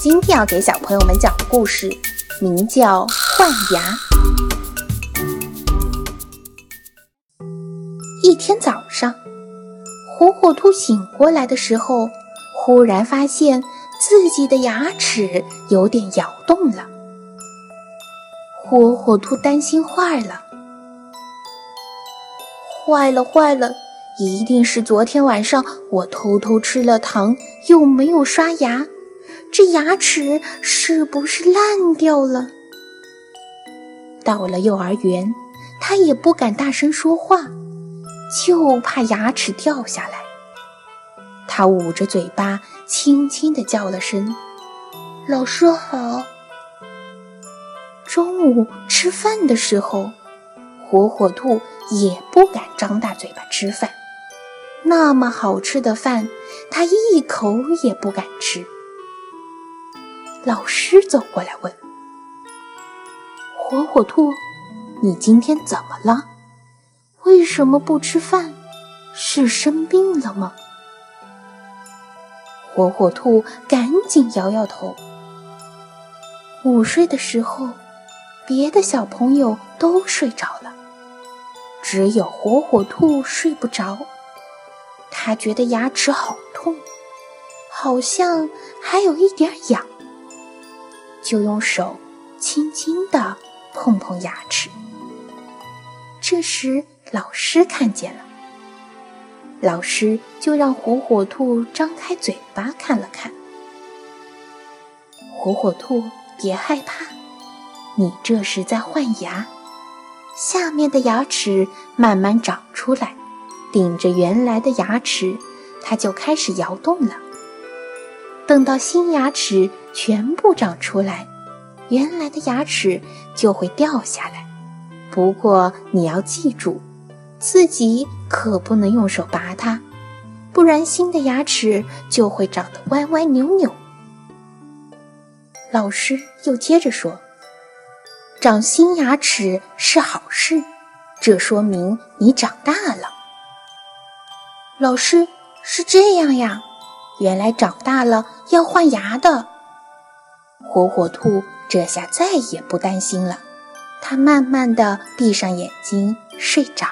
今天要给小朋友们讲的故事，名叫《换牙》。一天早上，火火兔醒过来的时候，忽然发现自己的牙齿有点摇动了。火火兔担心坏了，坏了，坏了！一定是昨天晚上我偷偷吃了糖，又没有刷牙，这牙齿是不是烂掉了？到了幼儿园，他也不敢大声说话，就怕牙齿掉下来。他捂着嘴巴，轻轻地叫了声：“老师好。”中午吃饭的时候，火火兔也不敢张大嘴巴吃饭。那么好吃的饭，他一口也不敢吃。老师走过来问：“火火兔，你今天怎么了？为什么不吃饭？是生病了吗？”火火兔赶紧摇摇头。午睡的时候，别的小朋友都睡着了，只有火火兔睡不着。他觉得牙齿好痛，好像还有一点痒，就用手轻轻地碰碰牙齿。这时老师看见了，老师就让火火兔张开嘴巴看了看。火火兔，别害怕，你这是在换牙，下面的牙齿慢慢长出来。顶着原来的牙齿，它就开始摇动了。等到新牙齿全部长出来，原来的牙齿就会掉下来。不过你要记住，自己可不能用手拔它，不然新的牙齿就会长得歪歪扭扭。老师又接着说：“长新牙齿是好事，这说明你长大了。”老师是这样呀，原来长大了要换牙的。火火兔这下再也不担心了，它慢慢的闭上眼睛睡着。